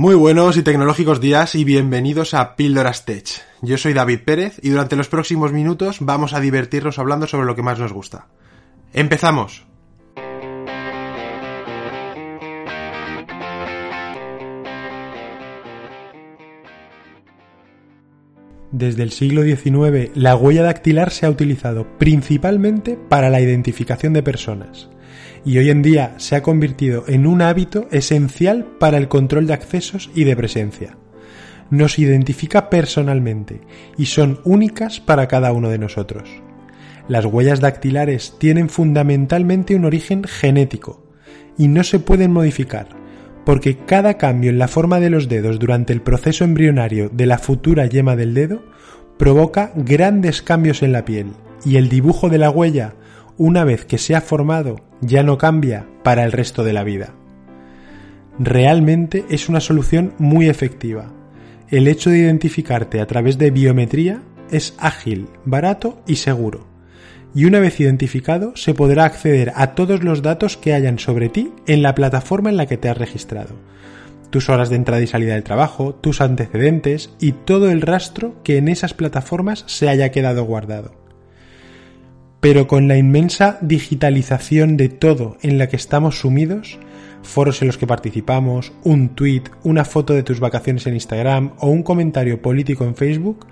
Muy buenos y tecnológicos días y bienvenidos a Píldoras Tech. Yo soy David Pérez y durante los próximos minutos vamos a divertirnos hablando sobre lo que más nos gusta. ¡Empezamos! Desde el siglo XIX, la huella dactilar se ha utilizado principalmente para la identificación de personas y hoy en día se ha convertido en un hábito esencial para el control de accesos y de presencia. Nos identifica personalmente y son únicas para cada uno de nosotros. Las huellas dactilares tienen fundamentalmente un origen genético y no se pueden modificar, porque cada cambio en la forma de los dedos durante el proceso embrionario de la futura yema del dedo provoca grandes cambios en la piel y el dibujo de la huella, una vez que se ha formado, ya no cambia para el resto de la vida. Realmente es una solución muy efectiva. El hecho de identificarte a través de biometría es ágil, barato y seguro y una vez identificado se podrá acceder a todos los datos que hayan sobre ti en la plataforma en la que te has registrado. Tus horas de entrada y salida del trabajo, tus antecedentes y todo el rastro que en esas plataformas se haya quedado guardado. Pero con la inmensa digitalización de todo en la que estamos sumidos, foros en los que participamos, un tweet, una foto de tus vacaciones en Instagram o un comentario político en Facebook,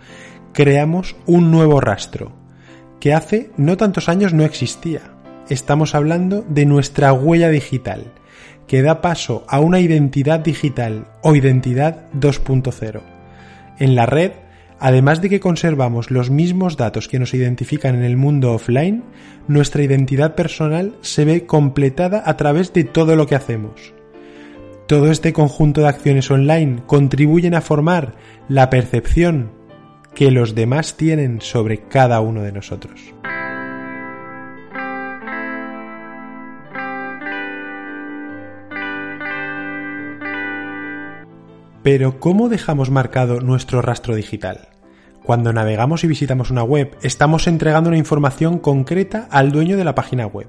creamos un nuevo rastro, que hace no tantos años no existía. Estamos hablando de nuestra huella digital, que da paso a una identidad digital o identidad 2.0. En la red, además de que conservamos los mismos datos que nos identifican en el mundo offline, nuestra identidad personal se ve completada a través de todo lo que hacemos. Todo este conjunto de acciones online contribuyen a formar la percepción, que los demás tienen sobre cada uno de nosotros. Pero ¿cómo dejamos marcado nuestro rastro digital? Cuando navegamos y visitamos una web, estamos entregando una información concreta al dueño de la página web.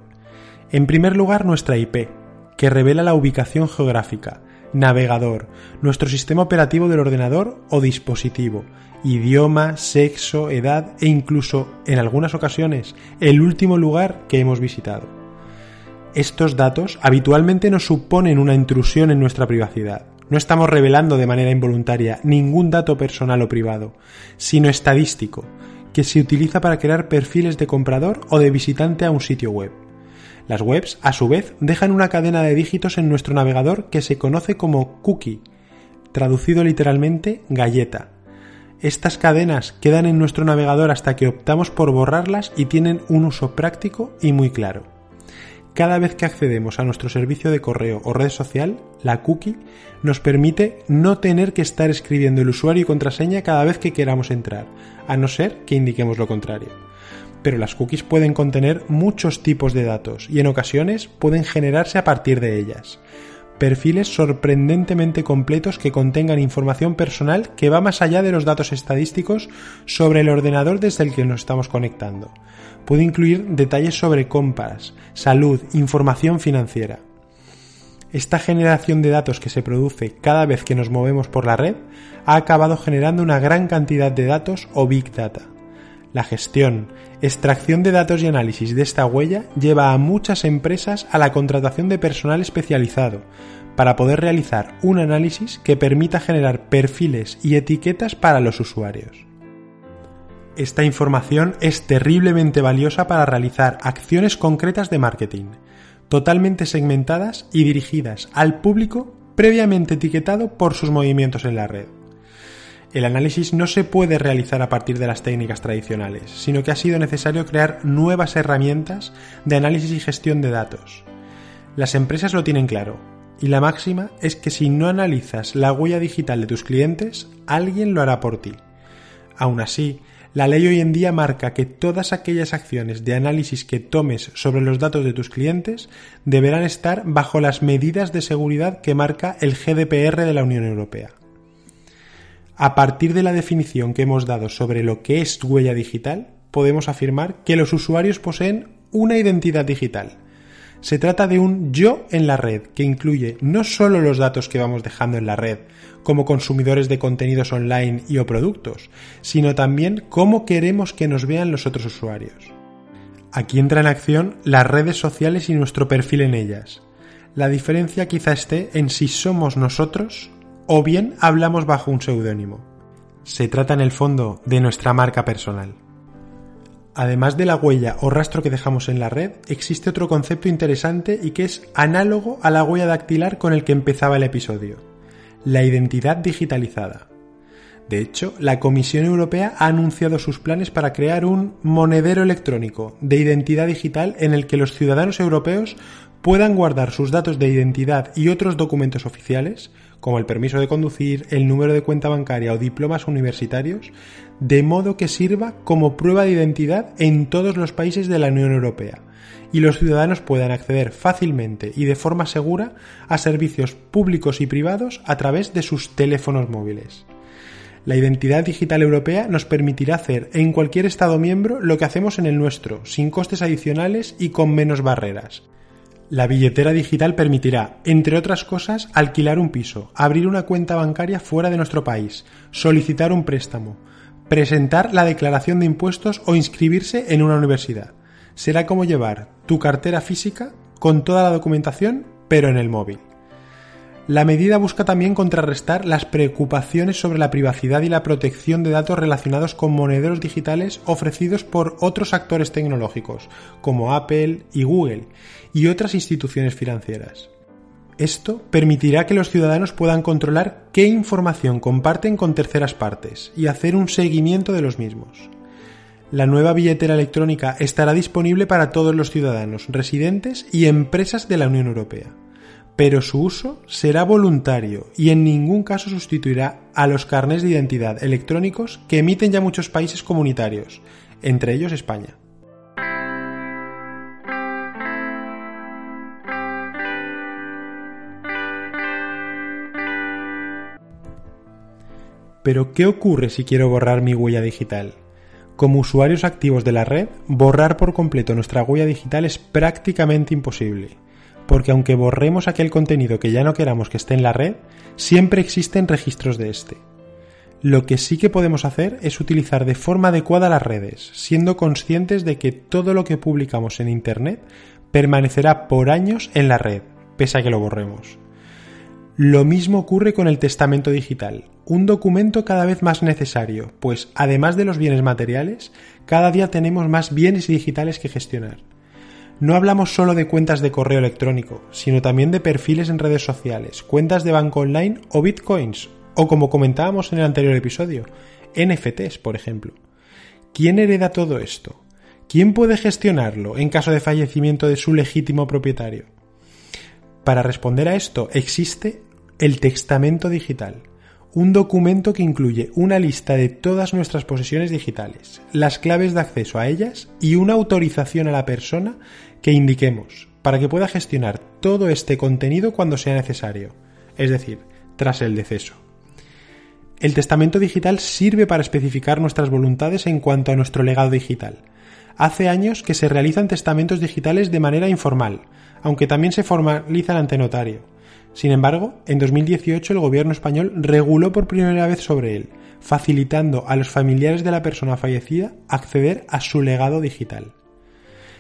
En primer lugar, nuestra IP, que revela la ubicación geográfica, navegador, nuestro sistema operativo del ordenador o dispositivo, idioma, sexo, edad e incluso, en algunas ocasiones, el último lugar que hemos visitado. Estos datos habitualmente nos suponen una intrusión en nuestra privacidad. No estamos revelando de manera involuntaria ningún dato personal o privado, sino estadístico, que se utiliza para crear perfiles de comprador o de visitante a un sitio web. Las webs, a su vez, dejan una cadena de dígitos en nuestro navegador que se conoce como cookie, traducido literalmente galleta. Estas cadenas quedan en nuestro navegador hasta que optamos por borrarlas y tienen un uso práctico y muy claro. Cada vez que accedemos a nuestro servicio de correo o red social, la cookie nos permite no tener que estar escribiendo el usuario y contraseña cada vez que queramos entrar, a no ser que indiquemos lo contrario pero las cookies pueden contener muchos tipos de datos y en ocasiones pueden generarse a partir de ellas. Perfiles sorprendentemente completos que contengan información personal que va más allá de los datos estadísticos sobre el ordenador desde el que nos estamos conectando. Puede incluir detalles sobre compras, salud, información financiera. Esta generación de datos que se produce cada vez que nos movemos por la red ha acabado generando una gran cantidad de datos o big data. La gestión, extracción de datos y análisis de esta huella lleva a muchas empresas a la contratación de personal especializado para poder realizar un análisis que permita generar perfiles y etiquetas para los usuarios. Esta información es terriblemente valiosa para realizar acciones concretas de marketing, totalmente segmentadas y dirigidas al público previamente etiquetado por sus movimientos en la red el análisis no se puede realizar a partir de las técnicas tradicionales, sino que ha sido necesario crear nuevas herramientas de análisis y gestión de datos. Las empresas lo tienen claro, y la máxima es que si no analizas la huella digital de tus clientes, alguien lo hará por ti. Aún así, la ley hoy en día marca que todas aquellas acciones de análisis que tomes sobre los datos de tus clientes deberán estar bajo las medidas de seguridad que marca el GDPR de la Unión Europea. A partir de la definición que hemos dado sobre lo que es huella digital, podemos afirmar que los usuarios poseen una identidad digital. Se trata de un yo en la red que incluye no solo los datos que vamos dejando en la red como consumidores de contenidos online y o productos, sino también cómo queremos que nos vean los otros usuarios. Aquí entra en acción las redes sociales y nuestro perfil en ellas. La diferencia quizá esté en si somos nosotros o bien hablamos bajo un seudónimo. Se trata en el fondo de nuestra marca personal. Además de la huella o rastro que dejamos en la red, existe otro concepto interesante y que es análogo a la huella dactilar con el que empezaba el episodio, la identidad digitalizada. De hecho, la Comisión Europea ha anunciado sus planes para crear un monedero electrónico de identidad digital en el que los ciudadanos europeos puedan guardar sus datos de identidad y otros documentos oficiales, como el permiso de conducir, el número de cuenta bancaria o diplomas universitarios, de modo que sirva como prueba de identidad en todos los países de la Unión Europea y los ciudadanos puedan acceder fácilmente y de forma segura a servicios públicos y privados a través de sus teléfonos móviles. La identidad digital europea nos permitirá hacer en cualquier Estado miembro lo que hacemos en el nuestro, sin costes adicionales y con menos barreras. La billetera digital permitirá, entre otras cosas, alquilar un piso, abrir una cuenta bancaria fuera de nuestro país, solicitar un préstamo, presentar la declaración de impuestos o inscribirse en una universidad. Será como llevar tu cartera física con toda la documentación, pero en el móvil. La medida busca también contrarrestar las preocupaciones sobre la privacidad y la protección de datos relacionados con monederos digitales ofrecidos por otros actores tecnológicos, como Apple y Google, y otras instituciones financieras. Esto permitirá que los ciudadanos puedan controlar qué información comparten con terceras partes y hacer un seguimiento de los mismos. La nueva billetera electrónica estará disponible para todos los ciudadanos, residentes y empresas de la Unión Europea pero su uso será voluntario y en ningún caso sustituirá a los carnés de identidad electrónicos que emiten ya muchos países comunitarios, entre ellos España. Pero, ¿qué ocurre si quiero borrar mi huella digital? Como usuarios activos de la red, borrar por completo nuestra huella digital es prácticamente imposible porque aunque borremos aquel contenido que ya no queramos que esté en la red, siempre existen registros de este. Lo que sí que podemos hacer es utilizar de forma adecuada las redes, siendo conscientes de que todo lo que publicamos en Internet permanecerá por años en la red, pese a que lo borremos. Lo mismo ocurre con el testamento digital, un documento cada vez más necesario, pues además de los bienes materiales, cada día tenemos más bienes digitales que gestionar. No hablamos solo de cuentas de correo electrónico, sino también de perfiles en redes sociales, cuentas de banco online o bitcoins, o como comentábamos en el anterior episodio, NFTs, por ejemplo. ¿Quién hereda todo esto? ¿Quién puede gestionarlo en caso de fallecimiento de su legítimo propietario? Para responder a esto existe el testamento digital, un documento que incluye una lista de todas nuestras posesiones digitales, las claves de acceso a ellas y una autorización a la persona que indiquemos para que pueda gestionar todo este contenido cuando sea necesario, es decir, tras el deceso. El testamento digital sirve para especificar nuestras voluntades en cuanto a nuestro legado digital. Hace años que se realizan testamentos digitales de manera informal, aunque también se formalizan ante notario. Sin embargo, en 2018 el gobierno español reguló por primera vez sobre él, facilitando a los familiares de la persona fallecida acceder a su legado digital.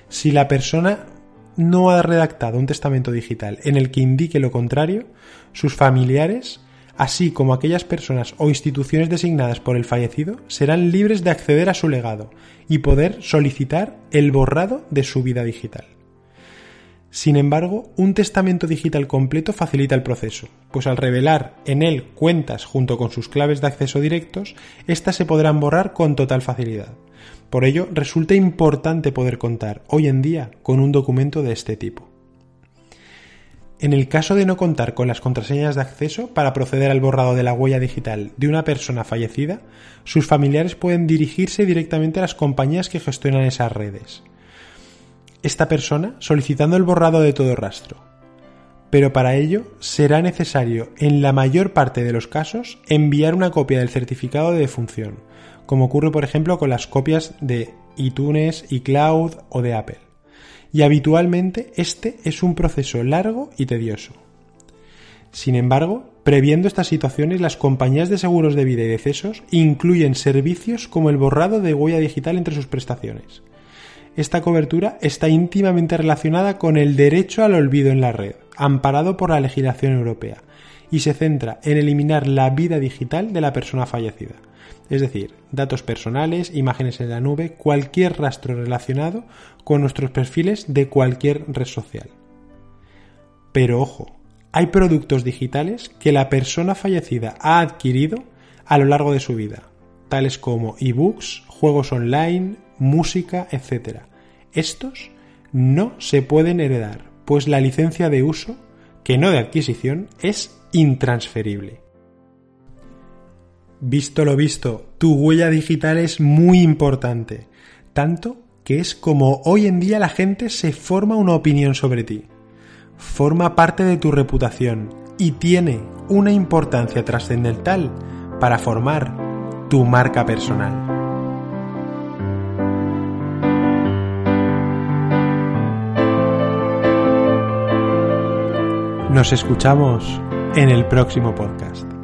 Si la persona no ha redactado un testamento digital en el que indique lo contrario, sus familiares, así como aquellas personas o instituciones designadas por el fallecido, serán libres de acceder a su legado y poder solicitar el borrado de su vida digital. Sin embargo, un testamento digital completo facilita el proceso, pues al revelar en él cuentas junto con sus claves de acceso directos, éstas se podrán borrar con total facilidad. Por ello, resulta importante poder contar hoy en día con un documento de este tipo. En el caso de no contar con las contraseñas de acceso para proceder al borrado de la huella digital de una persona fallecida, sus familiares pueden dirigirse directamente a las compañías que gestionan esas redes. Esta persona solicitando el borrado de todo rastro. Pero para ello será necesario, en la mayor parte de los casos, enviar una copia del certificado de defunción, como ocurre por ejemplo con las copias de iTunes, iCloud o de Apple. y habitualmente este es un proceso largo y tedioso. Sin embargo, previendo estas situaciones, las compañías de seguros de vida y decesos incluyen servicios como el borrado de huella digital entre sus prestaciones. Esta cobertura está íntimamente relacionada con el derecho al olvido en la red, amparado por la legislación europea, y se centra en eliminar la vida digital de la persona fallecida. Es decir, datos personales, imágenes en la nube, cualquier rastro relacionado con nuestros perfiles de cualquier red social. Pero ojo, hay productos digitales que la persona fallecida ha adquirido a lo largo de su vida, tales como ebooks, juegos online, música, etc. Estos no se pueden heredar, pues la licencia de uso, que no de adquisición, es intransferible. Visto lo visto, tu huella digital es muy importante, tanto que es como hoy en día la gente se forma una opinión sobre ti. Forma parte de tu reputación y tiene una importancia trascendental para formar tu marca personal. Nos escuchamos en el próximo podcast.